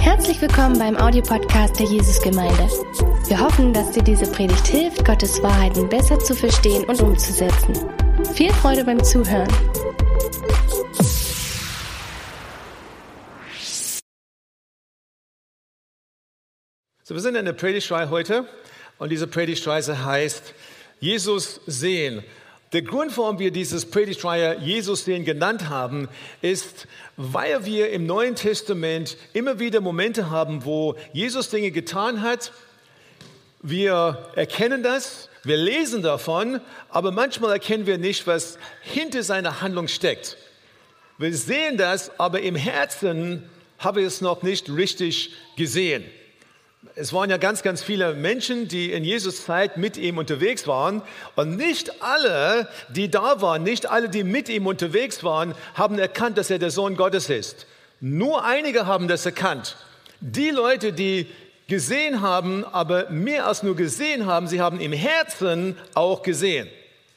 Herzlich willkommen beim Audiopodcast der Jesusgemeinde. Wir hoffen, dass dir diese Predigt hilft, Gottes Wahrheiten besser zu verstehen und umzusetzen. Viel Freude beim Zuhören. So, wir sind in der Predigtreihe heute und diese Predigtreise heißt Jesus sehen. Der Grund, warum wir dieses Predigtreihe Jesus sehen genannt haben, ist, weil wir im Neuen Testament immer wieder Momente haben, wo Jesus Dinge getan hat. Wir erkennen das, wir lesen davon, aber manchmal erkennen wir nicht, was hinter seiner Handlung steckt. Wir sehen das, aber im Herzen haben wir es noch nicht richtig gesehen. Es waren ja ganz, ganz viele Menschen, die in Jesus Zeit mit ihm unterwegs waren. Und nicht alle, die da waren, nicht alle, die mit ihm unterwegs waren, haben erkannt, dass er der Sohn Gottes ist. Nur einige haben das erkannt. Die Leute, die gesehen haben, aber mehr als nur gesehen haben, sie haben im Herzen auch gesehen.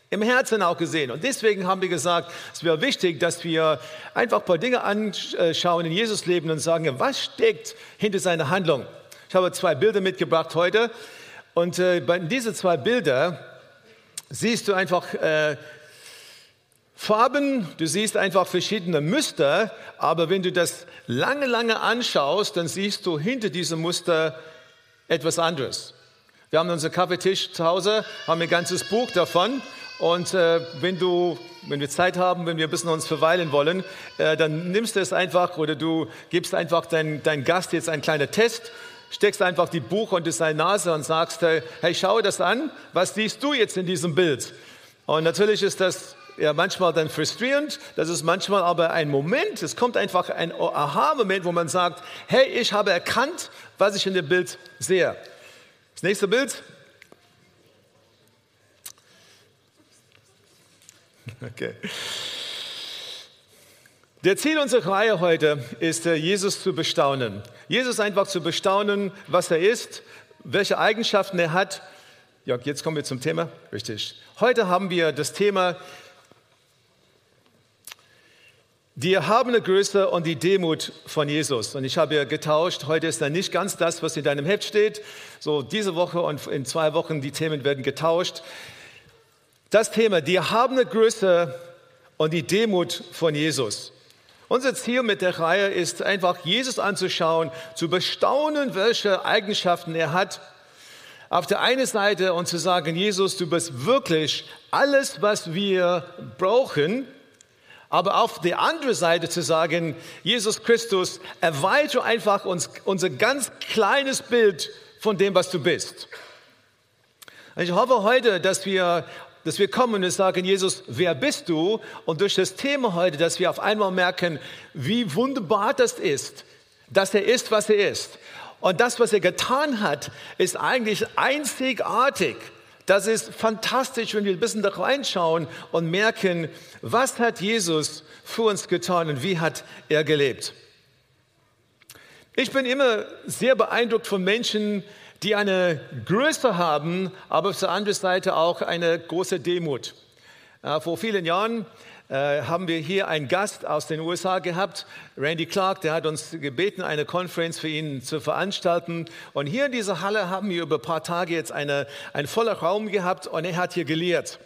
Im Herzen auch gesehen. Und deswegen haben wir gesagt, es wäre wichtig, dass wir einfach ein paar Dinge anschauen in Jesus Leben und sagen, was steckt hinter seiner Handlung? Ich habe zwei Bilder mitgebracht heute. Und äh, bei diesen zwei Bilder siehst du einfach äh, Farben, du siehst einfach verschiedene Muster, aber wenn du das lange, lange anschaust, dann siehst du hinter diesem Muster etwas anderes. Wir haben unseren Kaffeetisch zu Hause, haben ein ganzes Buch davon. Und äh, wenn du, wenn wir Zeit haben, wenn wir ein bisschen uns verweilen wollen, äh, dann nimmst du es einfach oder du gibst einfach dein, dein Gast jetzt einen kleinen Test steckst einfach die Buch unter seine Nase und sagst, hey, schau das an, was siehst du jetzt in diesem Bild? Und natürlich ist das ja manchmal dann frustrierend, das ist manchmal aber ein Moment, es kommt einfach ein Aha-Moment, wo man sagt, hey, ich habe erkannt, was ich in dem Bild sehe. Das nächste Bild. Okay. Der Ziel unserer Reihe heute ist, äh, Jesus zu bestaunen. Jesus einfach zu bestaunen, was er ist, welche Eigenschaften er hat. Ja, jetzt kommen wir zum Thema. Richtig. Heute haben wir das Thema die erhabene Größe und die Demut von Jesus. Und ich habe ja getauscht. Heute ist dann nicht ganz das, was in deinem Heft steht. So diese Woche und in zwei Wochen die Themen werden getauscht. Das Thema, die erhabene Größe und die Demut von Jesus. Unser Ziel mit der Reihe ist einfach, Jesus anzuschauen, zu bestaunen, welche Eigenschaften er hat. Auf der einen Seite und zu sagen, Jesus, du bist wirklich alles, was wir brauchen. Aber auf der anderen Seite zu sagen, Jesus Christus, erweitere einfach uns, unser ganz kleines Bild von dem, was du bist. Ich hoffe heute, dass wir dass wir kommen und sagen, Jesus, wer bist du? Und durch das Thema heute, dass wir auf einmal merken, wie wunderbar das ist, dass er ist, was er ist. Und das, was er getan hat, ist eigentlich einzigartig. Das ist fantastisch, wenn wir ein bisschen da reinschauen und merken, was hat Jesus für uns getan und wie hat er gelebt. Ich bin immer sehr beeindruckt von Menschen, die eine Größe haben, aber auf der anderen Seite auch eine große Demut. Äh, vor vielen Jahren äh, haben wir hier einen Gast aus den USA gehabt, Randy Clark, der hat uns gebeten, eine Konferenz für ihn zu veranstalten. Und hier in dieser Halle haben wir über ein paar Tage jetzt eine, einen vollen Raum gehabt und er hat hier gelehrt.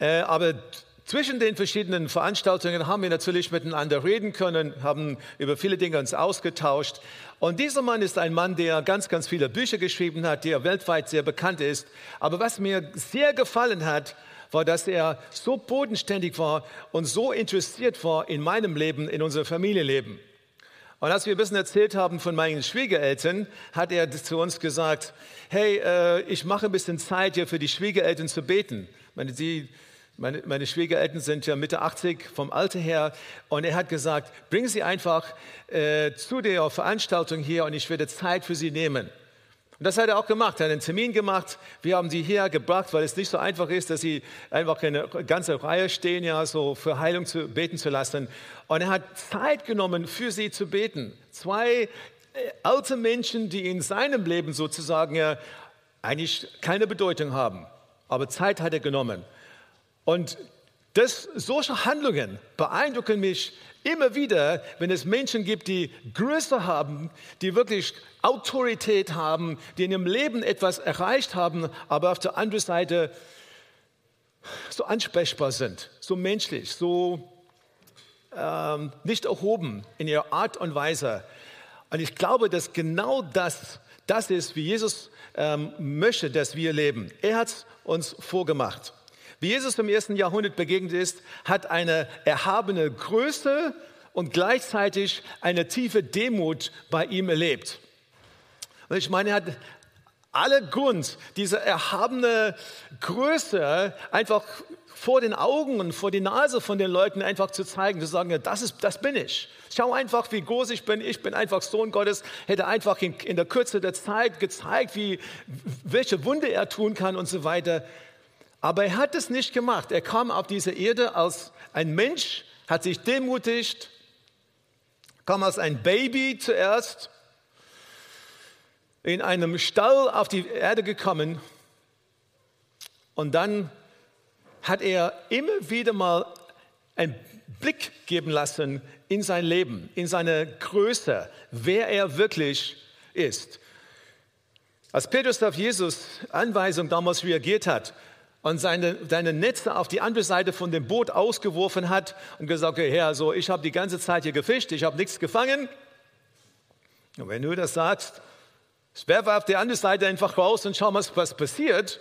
Äh, aber zwischen den verschiedenen Veranstaltungen haben wir natürlich miteinander reden können, haben über viele Dinge uns ausgetauscht. Und dieser Mann ist ein Mann, der ganz, ganz viele Bücher geschrieben hat, der weltweit sehr bekannt ist. Aber was mir sehr gefallen hat, war, dass er so bodenständig war und so interessiert war in meinem Leben, in unserem Familienleben. Und als wir ein bisschen erzählt haben von meinen Schwiegereltern, hat er zu uns gesagt, hey, äh, ich mache ein bisschen Zeit hier für die Schwiegereltern zu beten. Ich meine, sie meine, meine, Schwiegereltern sind ja Mitte 80 vom Alter her und er hat gesagt, bringen Sie einfach äh, zu der Veranstaltung hier und ich werde Zeit für Sie nehmen. Und das hat er auch gemacht, er hat einen Termin gemacht. Wir haben sie hier gebracht, weil es nicht so einfach ist, dass sie einfach in eine ganze Reihe stehen, ja, so für Heilung zu beten zu lassen. Und er hat Zeit genommen, für sie zu beten. Zwei äh, alte Menschen, die in seinem Leben sozusagen ja eigentlich keine Bedeutung haben. Aber Zeit hat er genommen. Und Das, solche Handlungen beeindrucken mich immer wieder, wenn es Menschen gibt, die Größe haben, die wirklich Autorität haben, die in ihrem Leben etwas erreicht haben, aber auf der anderen Seite so ansprechbar sind, so menschlich, so ähm, nicht erhoben in ihrer Art und Weise. Und ich glaube, dass genau das, das ist, wie Jesus ähm, möchte, dass wir leben. Er hat es uns vorgemacht. Wie Jesus im ersten Jahrhundert begegnet ist, hat eine erhabene Größe und gleichzeitig eine tiefe Demut bei ihm erlebt. Und ich meine, er hat alle Grund, diese erhabene Größe einfach vor den Augen und vor die Nase von den Leuten einfach zu zeigen, zu sagen, das, ist, das bin ich. Schau einfach, wie groß ich bin. Ich bin einfach Sohn Gottes. Hätte einfach in, in der Kürze der Zeit gezeigt, wie, welche Wunde er tun kann und so weiter. Aber er hat es nicht gemacht. Er kam auf diese Erde als ein Mensch, hat sich demutigt, kam als ein Baby zuerst, in einem Stall auf die Erde gekommen und dann hat er immer wieder mal einen Blick geben lassen in sein Leben, in seine Größe, wer er wirklich ist. Als Petrus auf Jesus Anweisung damals reagiert hat, und seine, seine Netze auf die andere Seite von dem Boot ausgeworfen hat und gesagt, okay, Herr, so, ich habe die ganze Zeit hier gefischt, ich habe nichts gefangen. Und wenn du das sagst, werfe auf die andere Seite einfach raus und schau mal, was passiert.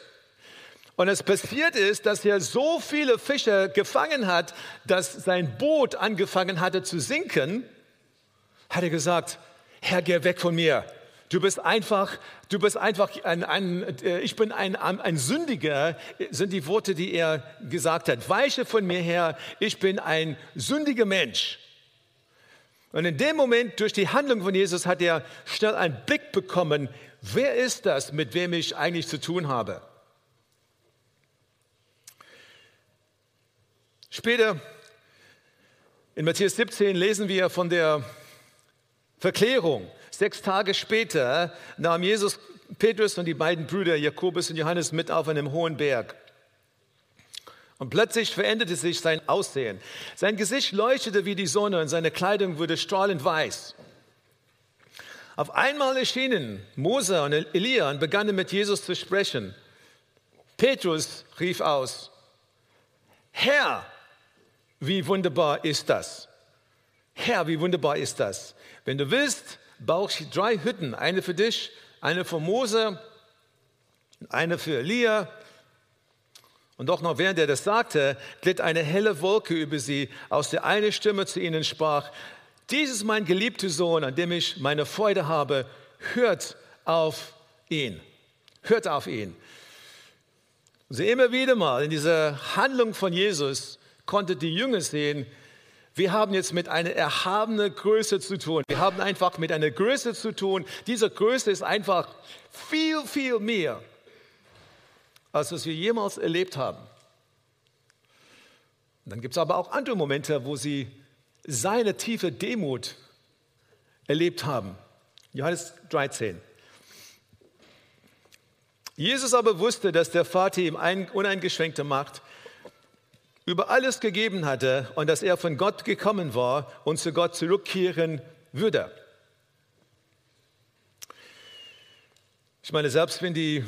Und es passiert ist, dass er so viele Fische gefangen hat, dass sein Boot angefangen hatte zu sinken, hat er gesagt, Herr, geh weg von mir. Du bist einfach, du bist einfach ein, ein äh, ich bin ein, ein Sündiger, sind die Worte, die er gesagt hat. Weiche von mir her, ich bin ein sündiger Mensch. Und in dem Moment, durch die Handlung von Jesus, hat er schnell einen Blick bekommen, wer ist das, mit wem ich eigentlich zu tun habe. Später in Matthäus 17 lesen wir von der Verklärung Sechs Tage später nahm Jesus Petrus und die beiden Brüder Jakobus und Johannes mit auf einem hohen Berg. Und plötzlich veränderte sich sein Aussehen. Sein Gesicht leuchtete wie die Sonne und seine Kleidung wurde strahlend weiß. Auf einmal erschienen Mose und Elia und begannen mit Jesus zu sprechen. Petrus rief aus, Herr, wie wunderbar ist das. Herr, wie wunderbar ist das. Wenn du willst, baue ich drei Hütten, eine für dich, eine für Mose, eine für Elia. Und doch noch während er das sagte, glitt eine helle Wolke über sie, aus der eine Stimme zu ihnen sprach, dies ist mein geliebter Sohn, an dem ich meine Freude habe, hört auf ihn, hört auf ihn. Also immer wieder mal in dieser Handlung von Jesus konnte die Jünger sehen, wir haben jetzt mit einer erhabenen Größe zu tun. Wir haben einfach mit einer Größe zu tun. Diese Größe ist einfach viel, viel mehr, als was wir jemals erlebt haben. Und dann gibt es aber auch andere Momente, wo sie seine tiefe Demut erlebt haben. Johannes 13. Jesus aber wusste, dass der Vater ihm uneingeschränkte Macht über alles gegeben hatte und dass er von Gott gekommen war und zu Gott zurückkehren würde. Ich meine, selbst wenn die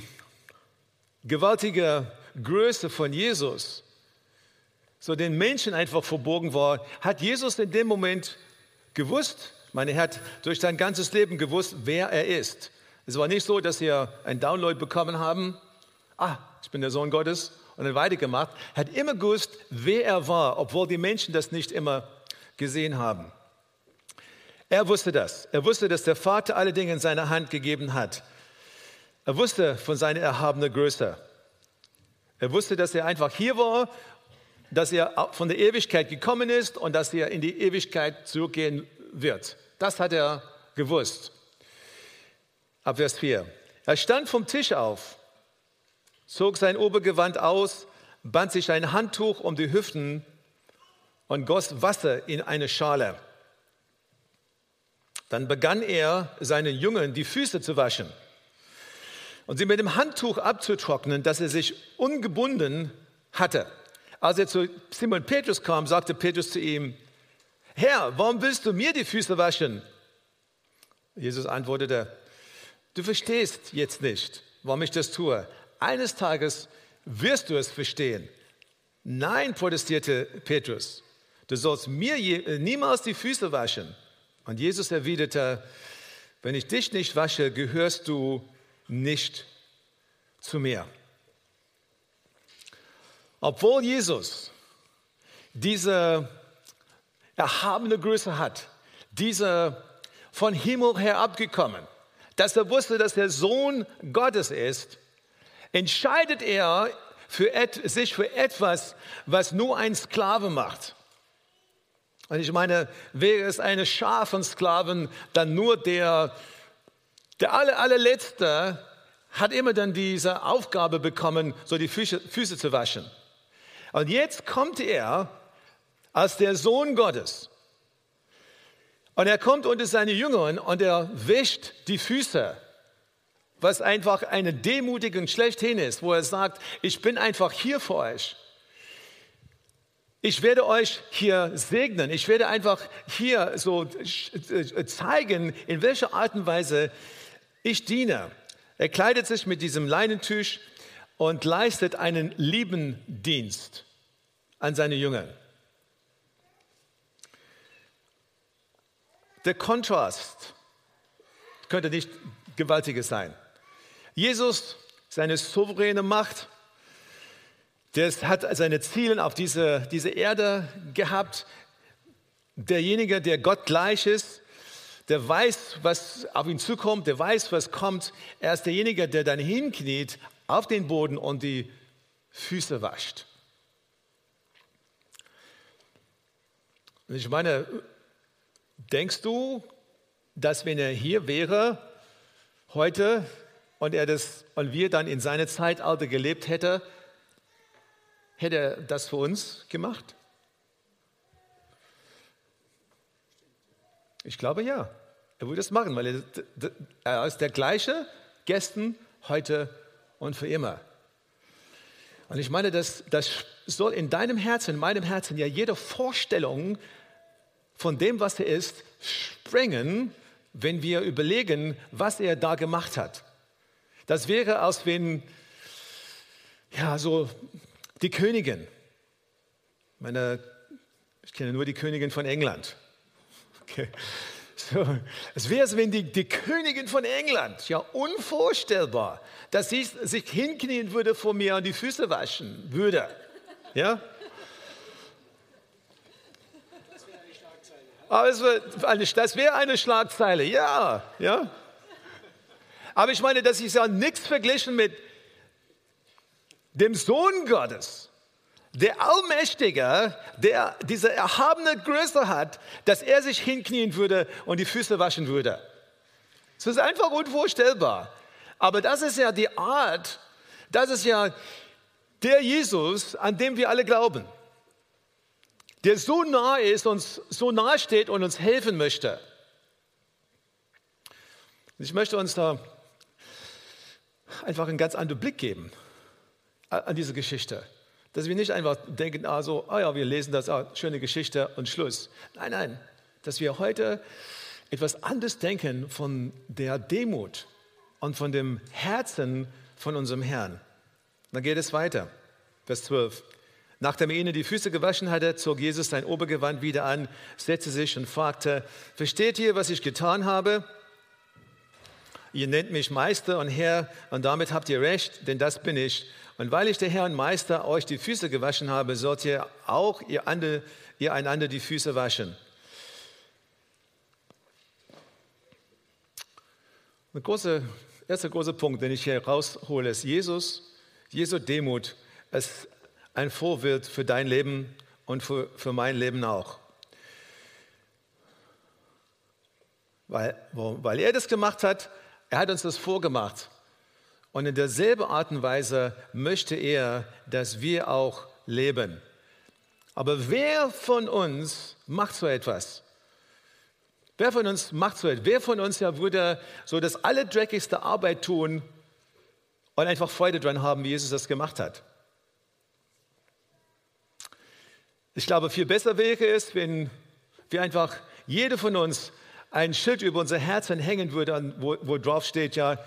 gewaltige Größe von Jesus so den Menschen einfach verborgen war, hat Jesus in dem Moment gewusst, meine, er hat durch sein ganzes Leben gewusst, wer er ist. Es war nicht so, dass wir einen Download bekommen haben, ah, ich bin der Sohn Gottes und dann weitergemacht, hat immer gewusst, wer er war, obwohl die Menschen das nicht immer gesehen haben. Er wusste das. Er wusste, dass der Vater alle Dinge in seine Hand gegeben hat. Er wusste von seiner erhabenen Größe. Er wusste, dass er einfach hier war, dass er von der Ewigkeit gekommen ist und dass er in die Ewigkeit zurückgehen wird. Das hat er gewusst. Ab Vers 4. Er stand vom Tisch auf zog sein Obergewand aus, band sich ein Handtuch um die Hüften und goss Wasser in eine Schale. Dann begann er, seinen Jüngern die Füße zu waschen und sie mit dem Handtuch abzutrocknen, das er sich ungebunden hatte. Als er zu Simon Petrus kam, sagte Petrus zu ihm, Herr, warum willst du mir die Füße waschen? Jesus antwortete, du verstehst jetzt nicht, warum ich das tue. Eines Tages wirst du es verstehen. Nein, protestierte Petrus, du sollst mir äh, niemals die Füße waschen. Und Jesus erwiderte, wenn ich dich nicht wasche, gehörst du nicht zu mir. Obwohl Jesus diese erhabene Größe hat, diese von Himmel her abgekommen, dass er wusste, dass er Sohn Gottes ist, entscheidet er für sich für etwas, was nur ein Sklave macht. Und ich meine, wäre es eine Schar von Sklaven, dann nur der, der aller, allerletzte hat immer dann diese Aufgabe bekommen, so die Füße, Füße zu waschen. Und jetzt kommt er als der Sohn Gottes. Und er kommt unter seine Jüngern und er wäscht die Füße, was einfach eine Demutigung schlechthin ist, wo er sagt, ich bin einfach hier für euch. Ich werde euch hier segnen. Ich werde einfach hier so zeigen, in welcher Art und Weise ich diene. Er kleidet sich mit diesem Leinentisch und leistet einen lieben Dienst an seine Jünger. Der Kontrast könnte nicht gewaltiger sein. Jesus, seine souveräne Macht, der hat seine Ziele auf diese, diese Erde gehabt. Derjenige, der Gott gleich ist, der weiß, was auf ihn zukommt, der weiß, was kommt. Er ist derjenige, der dann hinkniet auf den Boden und die Füße wascht. Und ich meine, denkst du, dass wenn er hier wäre heute und er das und wir dann in seine Zeitalter gelebt hätte, hätte er das für uns gemacht? Ich glaube ja. Er würde es machen, weil er, er ist der gleiche gestern, heute und für immer. Und ich meine, das, das soll in deinem Herzen, in meinem Herzen ja jede Vorstellung von dem, was er ist, sprengen, wenn wir überlegen, was er da gemacht hat. Das wäre, als wenn, ja, so die Königin, meine, ich kenne nur die Königin von England. Okay. So, es wäre, als wenn die, die Königin von England, ja unvorstellbar, dass sie sich hinknien würde vor mir und die Füße waschen würde. Ja? Aber es eine, das wäre eine Schlagzeile, ja, ja. Aber ich meine, das ist ja nichts verglichen mit dem Sohn Gottes, der Allmächtige, der diese erhabene Größe hat, dass er sich hinknien würde und die Füße waschen würde. Das ist einfach unvorstellbar. Aber das ist ja die Art, das ist ja der Jesus, an dem wir alle glauben. Der so nah ist, uns so nahe steht und uns helfen möchte. Ich möchte uns da einfach einen ganz anderen Blick geben an diese Geschichte. Dass wir nicht einfach denken, also, ah ja, wir lesen das, ah, schöne Geschichte und Schluss. Nein, nein, dass wir heute etwas anderes denken von der Demut und von dem Herzen von unserem Herrn. Dann geht es weiter. Vers 12. Nachdem er ihnen die Füße gewaschen hatte, zog Jesus sein Obergewand wieder an, setzte sich und fragte, versteht ihr, was ich getan habe? Ihr nennt mich Meister und Herr und damit habt ihr recht, denn das bin ich. Und weil ich der Herr und Meister euch die Füße gewaschen habe, sollt ihr auch ihr, andere, ihr einander die Füße waschen. Ein großer, erster großer Punkt, den ich hier raushole, ist Jesus, Jesu Demut, ist ein Vorbild für dein Leben und für, für mein Leben auch. Weil, weil er das gemacht hat, er hat uns das vorgemacht. Und in derselben Art und Weise möchte er, dass wir auch leben. Aber wer von uns macht so etwas? Wer von uns macht so etwas? Wer von uns ja würde so das allerdreckigste Arbeit tun und einfach Freude dran haben, wie Jesus das gemacht hat? Ich glaube, viel besser wäre es, wenn wir einfach, jede von uns, ein Schild über unser Herzen hängen würde, wo, wo drauf steht, ja,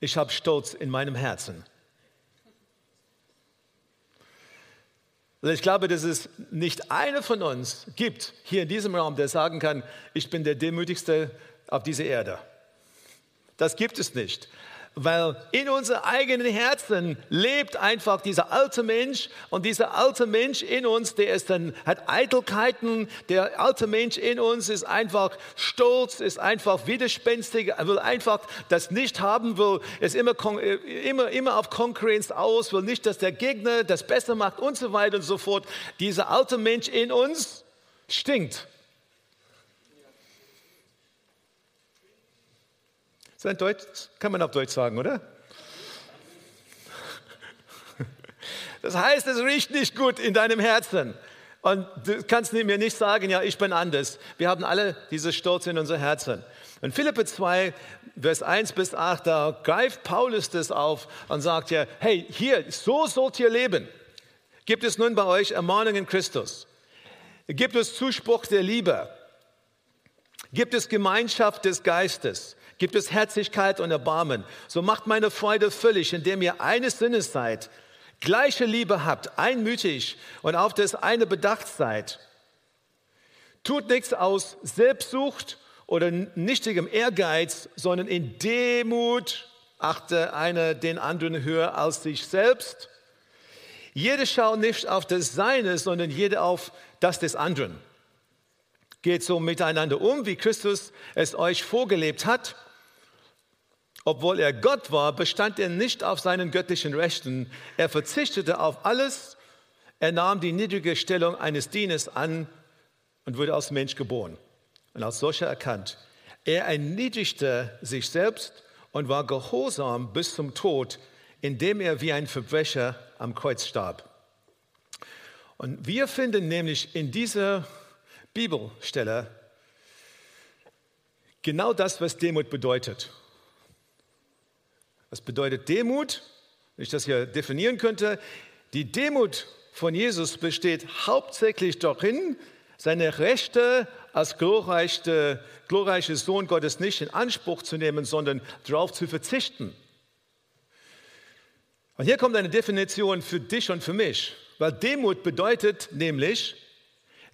ich habe Stolz in meinem Herzen. Ich glaube, dass es nicht einer von uns gibt hier in diesem Raum, der sagen kann, ich bin der Demütigste auf dieser Erde. Das gibt es nicht weil in unseren eigenen Herzen lebt einfach dieser alte Mensch und dieser alte Mensch in uns, der ist dann, hat Eitelkeiten, der alte Mensch in uns ist einfach stolz, ist einfach widerspenstig, will einfach das nicht haben, will, ist immer, immer, immer auf Konkurrenz aus, will nicht, dass der Gegner das besser macht und so weiter und so fort. Dieser alte Mensch in uns stinkt. Sein Deutsch kann man auf Deutsch sagen, oder? Das heißt, es riecht nicht gut in deinem Herzen. Und du kannst mir nicht sagen, ja, ich bin anders. Wir haben alle diese Stolz in unser Herzen. Und Philippe 2, Vers 1 bis 8, da greift Paulus das auf und sagt ja, hey, hier, so sollt ihr leben. Gibt es nun bei euch Ermahnung in Christus? Gibt es Zuspruch der Liebe? Gibt es Gemeinschaft des Geistes? Gibt es Herzlichkeit und Erbarmen. So macht meine Freude völlig, indem ihr eines Sinnes seid, gleiche Liebe habt, einmütig und auf das eine bedacht seid. Tut nichts aus Selbstsucht oder nichtigem Ehrgeiz, sondern in Demut achte einer den anderen höher als sich selbst. Jede schaut nicht auf das Seine, sondern jede auf das des anderen. Geht so miteinander um, wie Christus es euch vorgelebt hat obwohl er Gott war, bestand er nicht auf seinen göttlichen Rechten. Er verzichtete auf alles. Er nahm die niedrige Stellung eines Dieners an und wurde als Mensch geboren und als solcher erkannt. Er erniedrigte sich selbst und war gehorsam bis zum Tod, indem er wie ein Verbrecher am Kreuz starb. Und wir finden nämlich in dieser Bibelstelle genau das, was Demut bedeutet. Was bedeutet Demut? Wenn ich das hier definieren könnte, die Demut von Jesus besteht hauptsächlich darin, seine Rechte als glorreicher glorreiche Sohn Gottes nicht in Anspruch zu nehmen, sondern darauf zu verzichten. Und hier kommt eine Definition für dich und für mich, weil Demut bedeutet nämlich,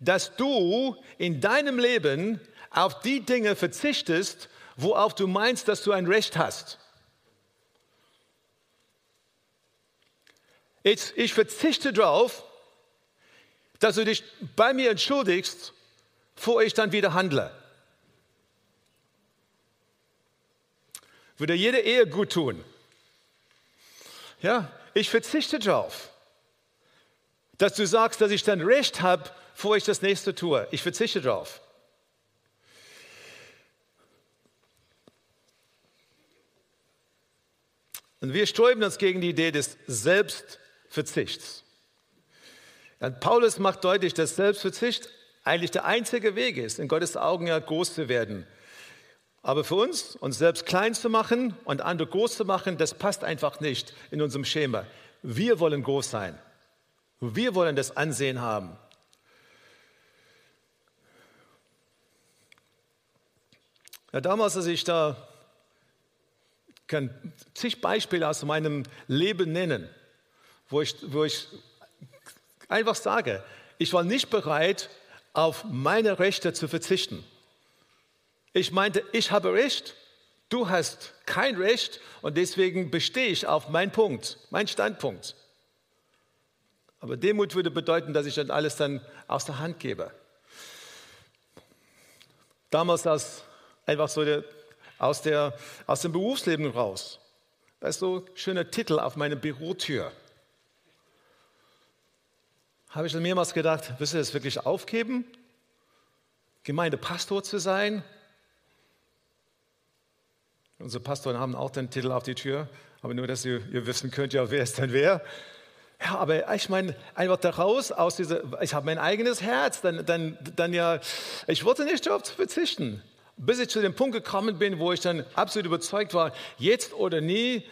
dass du in deinem Leben auf die Dinge verzichtest, worauf du meinst, dass du ein Recht hast. Ich, ich verzichte darauf, dass du dich bei mir entschuldigst, bevor ich dann wieder handle. Würde jede Ehe gut tun. Ja, ich verzichte darauf, dass du sagst, dass ich dann Recht habe, bevor ich das nächste tue. Ich verzichte darauf. Und wir sträuben uns gegen die Idee des Selbst Verzichts. Ja, Paulus macht deutlich, dass Selbstverzicht eigentlich der einzige Weg ist, in Gottes Augen ja groß zu werden. Aber für uns, uns selbst klein zu machen und andere groß zu machen, das passt einfach nicht in unserem Schema. Wir wollen groß sein. Wir wollen das Ansehen haben. Ja, damals, als ich da kann zig Beispiele aus meinem Leben nennen, wo ich, wo ich einfach sage, ich war nicht bereit, auf meine Rechte zu verzichten. Ich meinte, ich habe Recht, du hast kein Recht und deswegen bestehe ich auf meinen Punkt, meinen Standpunkt. Aber Demut würde bedeuten, dass ich dann alles dann aus der Hand gebe. Damals aus, einfach so der, aus, der, aus dem Berufsleben raus. So ein schöner Titel auf meiner Bürotür habe ich mehrmals gedacht, willst du das wirklich aufgeben? Gemeindepastor zu sein? Unsere Pastoren haben auch den Titel auf die Tür, aber nur, dass ihr, ihr wissen könnt, ja, wer ist denn wer? Ja, aber ich meine, einfach daraus, aus dieser, ich habe mein eigenes Herz, dann, dann, dann ja, ich wollte nicht darauf verzichten. Bis ich zu dem Punkt gekommen bin, wo ich dann absolut überzeugt war, jetzt oder nie,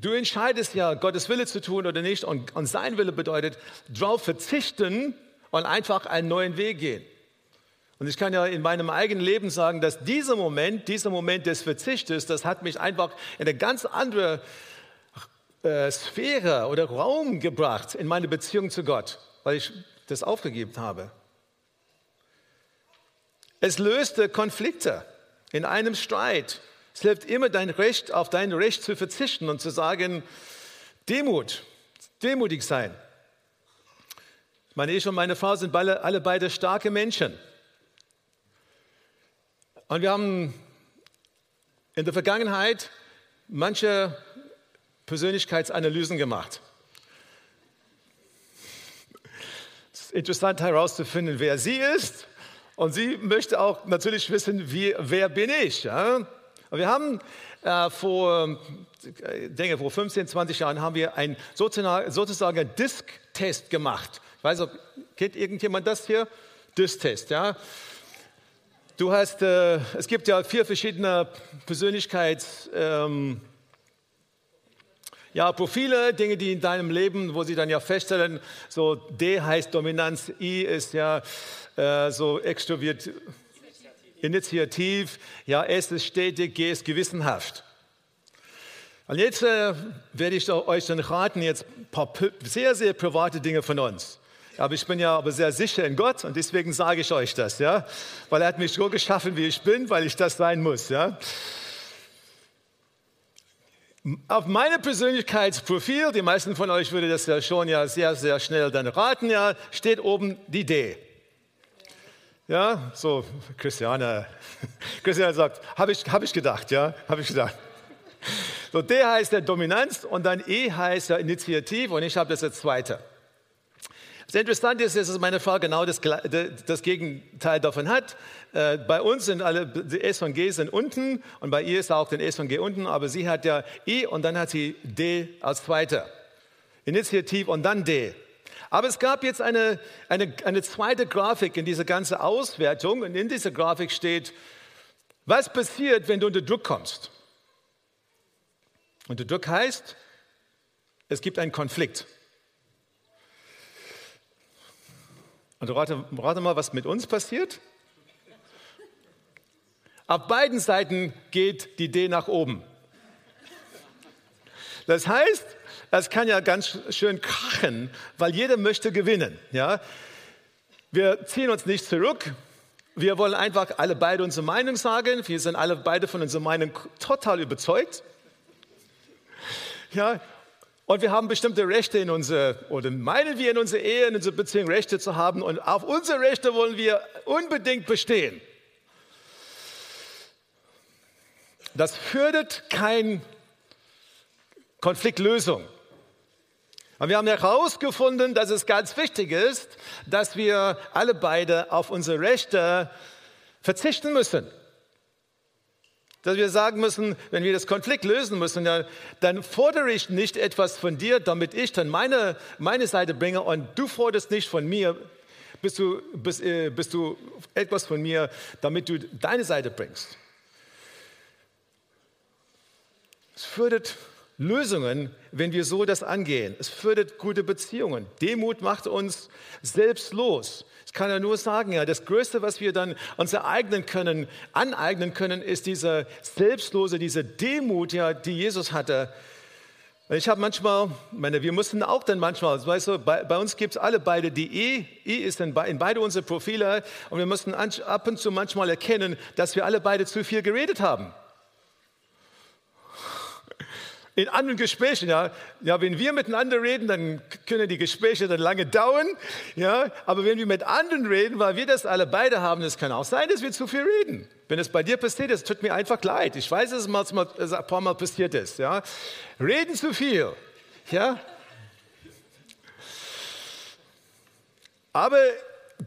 du entscheidest ja, Gottes Wille zu tun oder nicht. Und, und sein Wille bedeutet, darauf verzichten. und einfach einen neuen Weg gehen. Und ich kann ja in meinem eigenen Leben sagen, dass dieser Moment, dieser Moment des Verzichtes, das hat mich einfach in eine ganz andere äh, Sphäre oder Raum gebracht in meine Beziehung zu Gott, weil ich das aufgegeben habe. Es löste Konflikte in einem Streit. Es hilft immer dein Recht, auf dein Recht zu verzichten und zu sagen, Demut, demutig sein. Meine Ehe und meine Frau sind alle, alle beide starke Menschen. Und wir haben in der Vergangenheit manche Persönlichkeitsanalysen gemacht. Es ist interessant herauszufinden, wer sie ist. Und sie möchte auch natürlich wissen, wie, wer bin ich. Ja? Wir haben äh, vor, ich denke, vor 15, 20 Jahren haben wir einen sozusagen Disk-Test gemacht. Ich weiß nicht, kennt irgendjemand das hier? Disk-Test, ja. Du hast, äh, es gibt ja vier verschiedene Persönlichkeits, ähm, ja, Profile, Dinge, die in deinem Leben, wo sie dann ja feststellen, so D heißt Dominanz, I ist ja äh, so extroviert, initiativ, ja, S ist stetig, G ist gewissenhaft. Und jetzt äh, werde ich euch dann raten, jetzt ein paar sehr, sehr private Dinge von uns. Aber ich bin ja aber sehr sicher in Gott und deswegen sage ich euch das, ja, weil er hat mich so geschaffen, wie ich bin, weil ich das sein muss, ja. Auf meinem Persönlichkeitsprofil, die meisten von euch würde das ja schon ja sehr, sehr schnell dann raten, ja, steht oben die D. Ja, so Christiane, Christiane sagt, habe ich, hab ich gedacht, ja, habe ich gedacht. So D heißt der Dominanz und dann E heißt der Initiativ und ich habe das als zweite. Das Interessante ist, dass meine Frau genau das, das Gegenteil davon hat. Äh, bei uns sind alle, die S und G sind unten und bei ihr ist auch den S und G unten, aber sie hat ja I und dann hat sie D als zweiter. Initiativ und dann D. Aber es gab jetzt eine, eine, eine zweite Grafik in dieser ganzen Auswertung und in dieser Grafik steht, was passiert, wenn du unter Druck kommst. Unter Druck heißt, es gibt einen Konflikt. Und rate, rate mal, was mit uns passiert. Auf beiden Seiten geht die D nach oben. Das heißt, es kann ja ganz schön krachen, weil jeder möchte gewinnen. Ja? Wir ziehen uns nicht zurück. Wir wollen einfach alle beide unsere Meinung sagen. Wir sind alle beide von unserer Meinung total überzeugt. Ja, und wir haben bestimmte Rechte in unserer, oder meinen wir in unserer Ehe, in unserer Beziehung Rechte zu haben. Und auf unsere Rechte wollen wir unbedingt bestehen. Das fördert keine Konfliktlösung. Und wir haben herausgefunden, dass es ganz wichtig ist, dass wir alle beide auf unsere Rechte verzichten müssen dass wir sagen müssen, wenn wir das Konflikt lösen müssen, dann, dann fordere ich nicht etwas von dir, damit ich dann meine, meine Seite bringe und du forderst nicht von mir, bist du, bist, äh, bist du etwas von mir, damit du deine Seite bringst. Es fördert Lösungen, wenn wir so das angehen. Es fördert gute Beziehungen. Demut macht uns selbstlos kann ja nur sagen, ja, das Größte, was wir dann uns ereignen können, aneignen können, ist diese Selbstlose, diese Demut, ja, die Jesus hatte. Ich habe manchmal, meine, wir mussten auch dann manchmal, weißt du, bei, bei uns gibt es alle beide die E. E ist in, in beide unsere Profile und wir mussten ab und zu manchmal erkennen, dass wir alle beide zu viel geredet haben in anderen Gesprächen, ja, ja, wenn wir miteinander reden, dann können die Gespräche dann lange dauern, ja, aber wenn wir mit anderen reden, weil wir das alle beide haben, es kann auch sein, dass wir zu viel reden. Wenn es bei dir passiert ist, tut mir einfach leid. Ich weiß, dass es mal, ein paar Mal passiert ist, ja. Reden zu viel, ja. Aber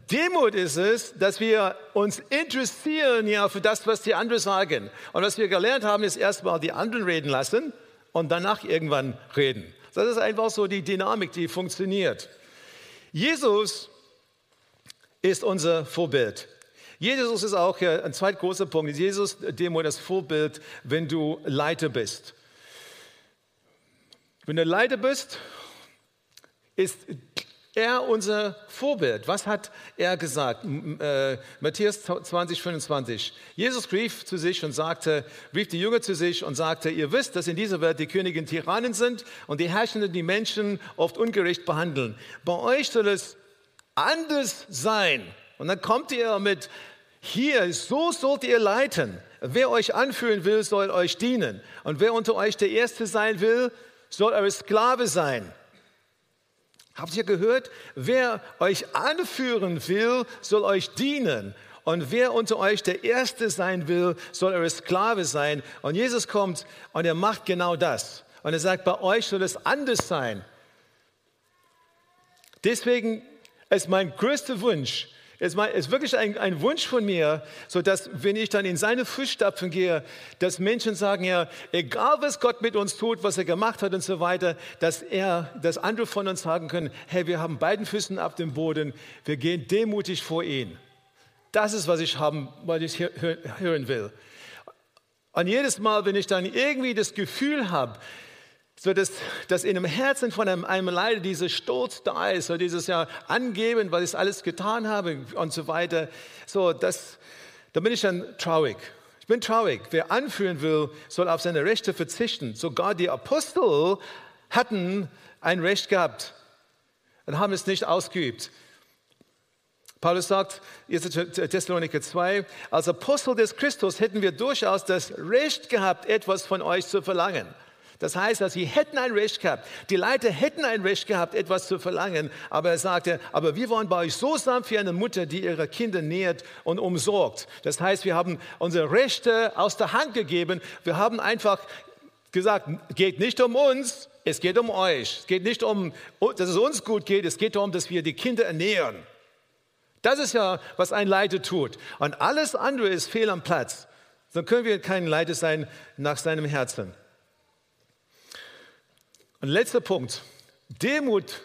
Demut ist es, dass wir uns interessieren ja für das, was die anderen sagen. Und was wir gelernt haben, ist erstmal die anderen reden lassen und danach irgendwann reden. Das ist einfach so die Dynamik, die funktioniert. Jesus ist unser Vorbild. Jesus ist auch ein zweiter großer Punkt. Jesus, dem das Vorbild, wenn du Leiter bist. Wenn du Leiter bist, ist er unser Vorbild? Was hat er gesagt? Äh, Matthäus 20, 25. Jesus rief zu sich und sagte, rief die Jünger zu sich und sagte, ihr wisst, dass in dieser Welt die Königin Tyrannen sind und die Herrschenden die Menschen oft ungerecht behandeln. Bei euch soll es anders sein. Und dann kommt ihr mit, hier, so sollt ihr leiten. Wer euch anführen will, soll euch dienen. Und wer unter euch der Erste sein will, soll eure Sklave sein. Habt ihr gehört? Wer euch anführen will, soll euch dienen. Und wer unter euch der Erste sein will, soll eure Sklave sein. Und Jesus kommt und er macht genau das. Und er sagt, bei euch soll es anders sein. Deswegen ist mein größter Wunsch, es ist wirklich ein, ein, Wunsch von mir, so dass wenn ich dann in seine Fußstapfen gehe, dass Menschen sagen, ja, egal was Gott mit uns tut, was er gemacht hat und so weiter, dass er, dass andere von uns sagen können, hey, wir haben beiden Füßen auf dem Boden, wir gehen demutig vor ihn. Das ist, was ich haben, was ich hören will. Und jedes Mal, wenn ich dann irgendwie das Gefühl habe, so dass, dass in dem Herzen von einem, einem Leiter dieser Stolz da ist, so dieses ja Angeben, was ich alles getan habe und so weiter, so das, da bin ich dann traurig. Ich bin traurig. Wer anführen will, soll auf seine Rechte verzichten. Sogar die Apostel hatten ein Recht gehabt und haben es nicht ausgeübt. Paulus sagt, 1. Thessaloniker 2, als Apostel des Christus hätten wir durchaus das Recht gehabt, etwas von euch zu verlangen. Das heißt, dass sie hätten ein Recht gehabt, die Leiter hätten ein Recht gehabt, etwas zu verlangen, aber er sagte, aber wir waren bei euch so sanft wie eine Mutter, die ihre Kinder nährt und umsorgt. Das heißt, wir haben unsere Rechte aus der Hand gegeben, wir haben einfach gesagt, geht nicht um uns, es geht um euch. Es geht nicht um, dass es uns gut geht, es geht darum, dass wir die Kinder ernähren. Das ist ja, was ein Leiter tut. Und alles andere ist fehl am Platz. Dann können wir kein Leiter sein nach seinem Herzen. Und letzter Punkt. Demut,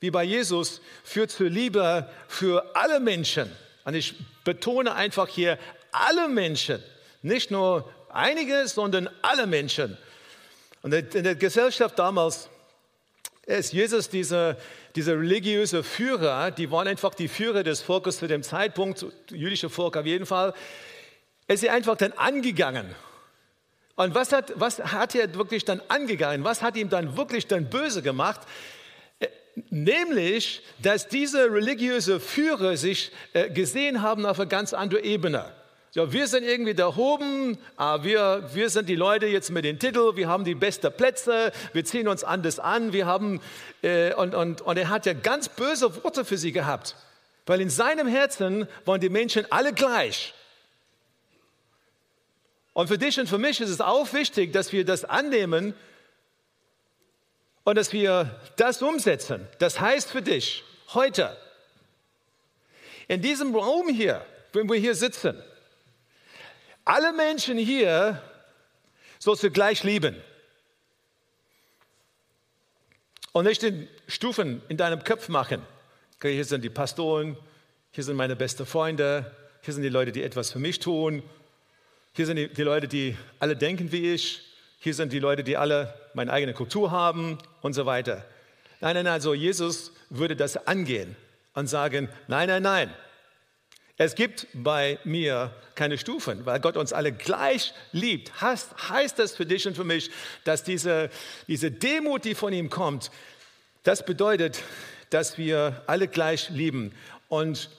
wie bei Jesus, führt zur Liebe für alle Menschen. Und ich betone einfach hier alle Menschen. Nicht nur einige, sondern alle Menschen. Und in der Gesellschaft damals ist Jesus dieser, dieser religiöse Führer, die waren einfach die Führer des Volkes zu dem Zeitpunkt, jüdische Volk auf jeden Fall, ist sie einfach dann angegangen und was hat, was hat er wirklich dann angegangen? Was hat ihm dann wirklich dann böse gemacht? Äh, nämlich, dass diese religiöse Führer sich äh, gesehen haben auf einer ganz anderen Ebene. Ja, wir sind irgendwie da oben, ah, wir, wir sind die Leute jetzt mit den Titeln, wir haben die besten Plätze, wir ziehen uns anders an, wir haben, äh, und, und, und er hat ja ganz böse Worte für sie gehabt, weil in seinem Herzen waren die Menschen alle gleich. Und für dich und für mich ist es auch wichtig, dass wir das annehmen und dass wir das umsetzen. Das heißt für dich heute, in diesem Raum hier, wenn wir hier sitzen, alle Menschen hier sollst du gleich lieben. Und nicht in Stufen in deinem Kopf machen. Okay, hier sind die Pastoren, hier sind meine besten Freunde, hier sind die Leute, die etwas für mich tun, hier sind die, die Leute, die alle denken wie ich. Hier sind die Leute, die alle meine eigene Kultur haben und so weiter. Nein, nein, nein, also Jesus würde das angehen und sagen, nein, nein, nein. Es gibt bei mir keine Stufen, weil Gott uns alle gleich liebt. Heißt, heißt das für dich und für mich, dass diese, diese Demut, die von ihm kommt, das bedeutet, dass wir alle gleich lieben. Und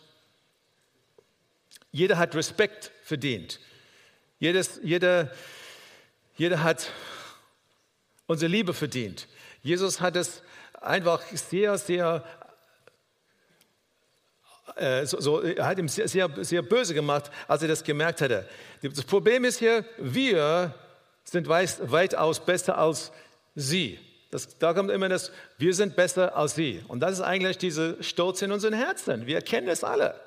jeder hat Respekt verdient. Jedes, jeder, jeder hat unsere Liebe verdient. Jesus hat es einfach sehr, sehr, äh, so, so, er hat ihm sehr, sehr, sehr böse gemacht, als er das gemerkt hatte. Das Problem ist hier, wir sind weit, weitaus besser als sie. Das, da kommt immer das, wir sind besser als sie. Und das ist eigentlich dieser Stolz in unseren Herzen. Wir kennen es alle.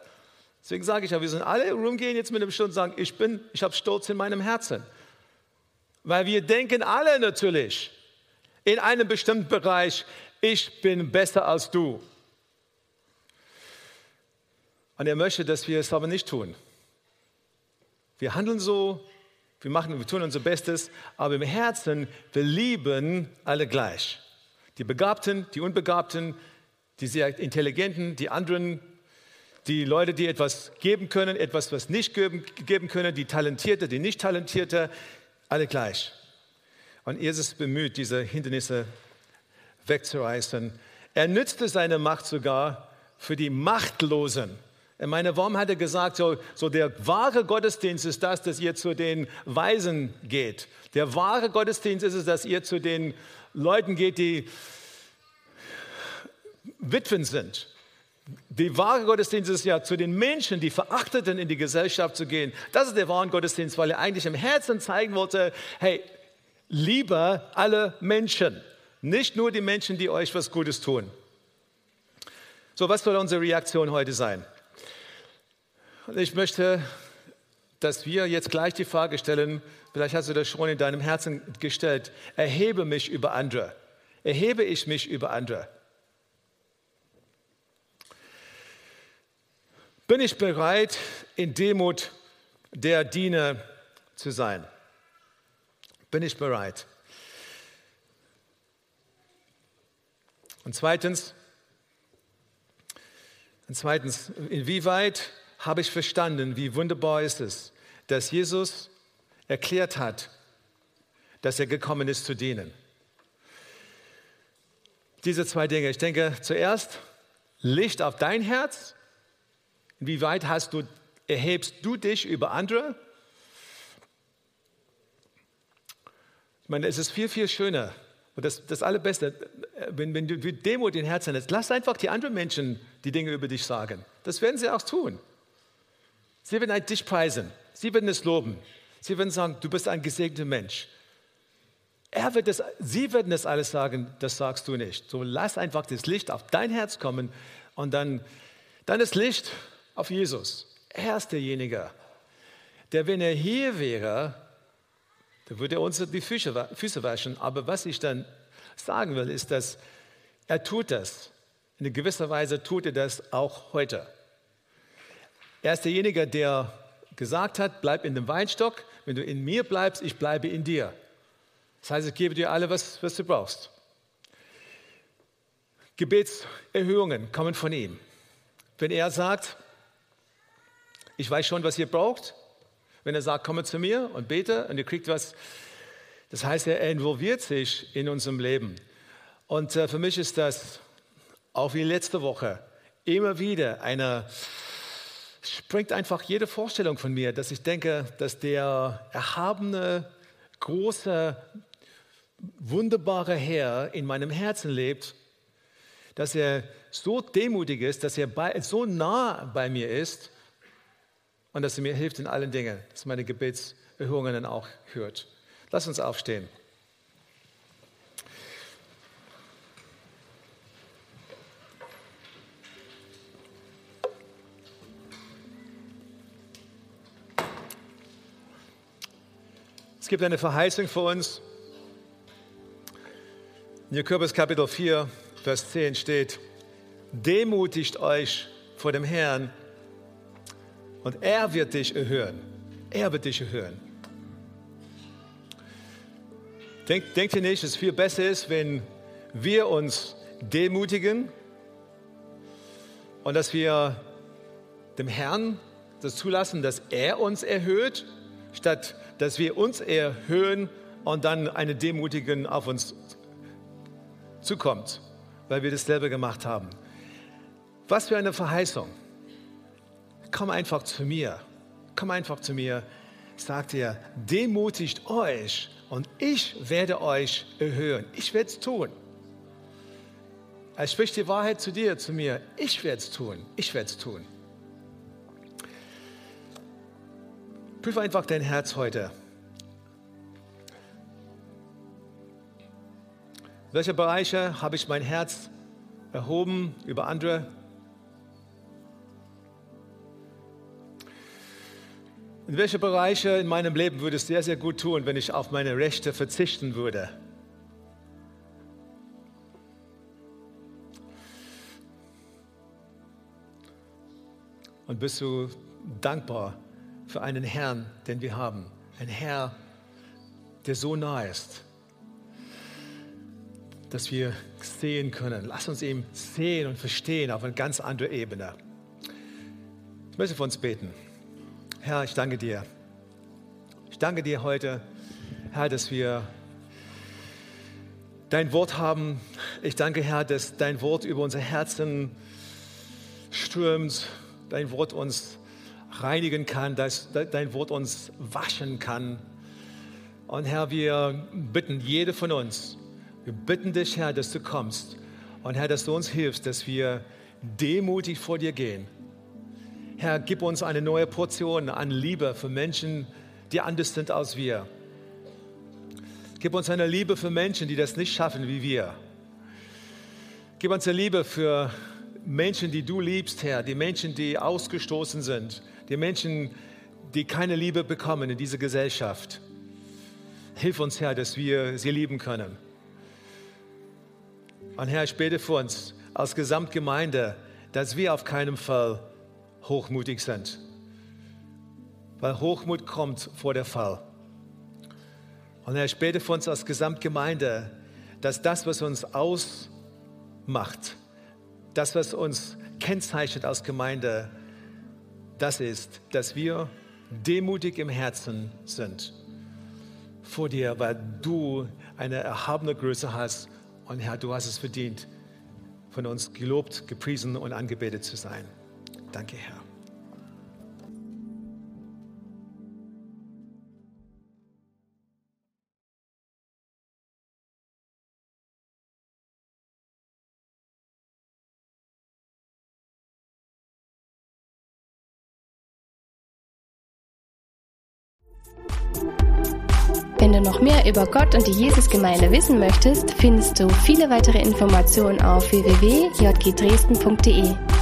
Deswegen sage ich ja, wir sollen alle rumgehen jetzt mit einem Stolz und sagen, ich bin, ich habe Stolz in meinem Herzen. Weil wir denken alle natürlich in einem bestimmten Bereich, ich bin besser als du. Und er möchte, dass wir es aber nicht tun. Wir handeln so, wir machen, wir tun unser Bestes, aber im Herzen, wir lieben alle gleich. Die Begabten, die Unbegabten, Die sehr intelligenten, die anderen, die Leute, die etwas geben können, etwas, was nicht geben, geben können, die Talentierte, die nicht Talentierte, alle gleich. Und Jesus bemüht, diese Hindernisse wegzureißen. Er nützte seine Macht sogar für die Machtlosen. Ich meine, warum hat er gesagt, so, so der wahre Gottesdienst ist das, dass ihr zu den Weisen geht. Der wahre Gottesdienst ist es, dass ihr zu den Leuten geht, die Witwen sind. Die wahre Gottesdienst ist ja zu den Menschen, die Verachteten in die Gesellschaft zu gehen. Das ist der wahre Gottesdienst, weil er eigentlich im Herzen zeigen wollte, hey, lieber alle Menschen, nicht nur die Menschen, die euch was Gutes tun. So, was soll unsere Reaktion heute sein? Ich möchte, dass wir jetzt gleich die Frage stellen, vielleicht hast du das schon in deinem Herzen gestellt, erhebe mich über andere. Erhebe ich mich über andere? Bin ich bereit, in Demut der Diener zu sein? Bin ich bereit? Und zweitens, und zweitens, inwieweit habe ich verstanden, wie wunderbar ist es, dass Jesus erklärt hat, dass er gekommen ist zu dienen. Diese zwei Dinge. Ich denke, zuerst Licht auf dein Herz Inwieweit hast du, erhebst du dich über andere? Ich meine, es ist viel, viel schöner und das, das Allerbeste, wenn, wenn du Demut in Herzen hast, lass einfach die anderen Menschen die Dinge über dich sagen. Das werden sie auch tun. Sie werden dich preisen. Sie werden es loben. Sie werden sagen, du bist ein gesegneter Mensch. Er wird es, sie werden es alles sagen, das sagst du nicht. So lass einfach das Licht auf dein Herz kommen und dann, dann ist Licht auf Jesus. Er ist derjenige, der, wenn er hier wäre, da würde er uns die Füße, Füße waschen. Aber was ich dann sagen will, ist, dass er tut das. In gewisser Weise tut er das auch heute. Er ist derjenige, der gesagt hat, bleib in dem Weinstock. Wenn du in mir bleibst, ich bleibe in dir. Das heißt, ich gebe dir alles, was, was du brauchst. Gebetserhöhungen kommen von ihm. Wenn er sagt, ich weiß schon, was ihr braucht. Wenn er sagt, komme zu mir und bete und ihr kriegt was. Das heißt, er involviert sich in unserem Leben. Und äh, für mich ist das, auch wie letzte Woche, immer wieder eine, springt einfach jede Vorstellung von mir, dass ich denke, dass der erhabene, große, wunderbare Herr in meinem Herzen lebt, dass er so demutig ist, dass er bei, so nah bei mir ist und dass er mir hilft in allen Dingen, dass meine Gebetserhörungen dann auch hört. Lass uns aufstehen. Es gibt eine Verheißung für uns. In Jakobus Kapitel 4, Vers 10 steht, demutigt euch vor dem Herrn und er wird dich erhören. Er wird dich erhören. Denk, denkt ihr nicht, dass es viel besser ist, wenn wir uns demutigen und dass wir dem Herrn das zulassen, dass er uns erhöht, statt dass wir uns erhöhen und dann eine Demutigen auf uns zukommt, weil wir das selber gemacht haben. Was für eine Verheißung komm einfach zu mir. Komm einfach zu mir, sagt er, demutigt euch und ich werde euch erhöhen. Ich werde es tun. Er spricht die Wahrheit zu dir, zu mir. Ich werde es tun. Ich werde es tun. Prüfe einfach dein Herz heute. Welche Bereiche habe ich mein Herz erhoben über andere? In welche Bereiche in meinem Leben würde es sehr, sehr gut tun, wenn ich auf meine Rechte verzichten würde? Und bist du dankbar für einen Herrn, den wir haben? Ein Herr, der so nah ist. dass wir sehen können. Lass uns ihm sehen und verstehen auf eine ganz andere Ebene. Ich möchte für uns beten. Herr, ich danke dir. Ich danke dir heute, Herr, dass wir dein Wort haben. Ich danke, Herr, dass dein Wort über unser Herzen strömt, dein Wort uns reinigen kann, dass dein Wort uns waschen kann. Und Herr, wir bitten jede von uns, wir bitten dich, Herr, dass du kommst und Herr, dass du uns hilfst, dass wir demutig vor dir gehen. Herr, gib uns eine neue Portion an Liebe für Menschen, die anders sind als wir. Gib uns eine Liebe für Menschen, die das nicht schaffen wie wir. Gib uns eine Liebe für Menschen, die du liebst, Herr, die Menschen, die ausgestoßen sind, die Menschen, die keine Liebe bekommen in dieser Gesellschaft. Hilf uns, Herr, dass wir sie lieben können. Und Herr, ich bete für uns als Gesamtgemeinde, dass wir auf keinen Fall hochmutig sind. Weil Hochmut kommt vor der Fall. Und Herr, ich bete für uns als Gesamtgemeinde, dass das, was uns ausmacht, das, was uns kennzeichnet als Gemeinde, das ist, dass wir demutig im Herzen sind vor dir, weil du eine erhabene Größe hast und Herr, du hast es verdient, von uns gelobt, gepriesen und angebetet zu sein. Danke, Herr. Wenn du noch mehr über Gott und die Jesusgemeinde wissen möchtest, findest du viele weitere Informationen auf www.jgdresden.de.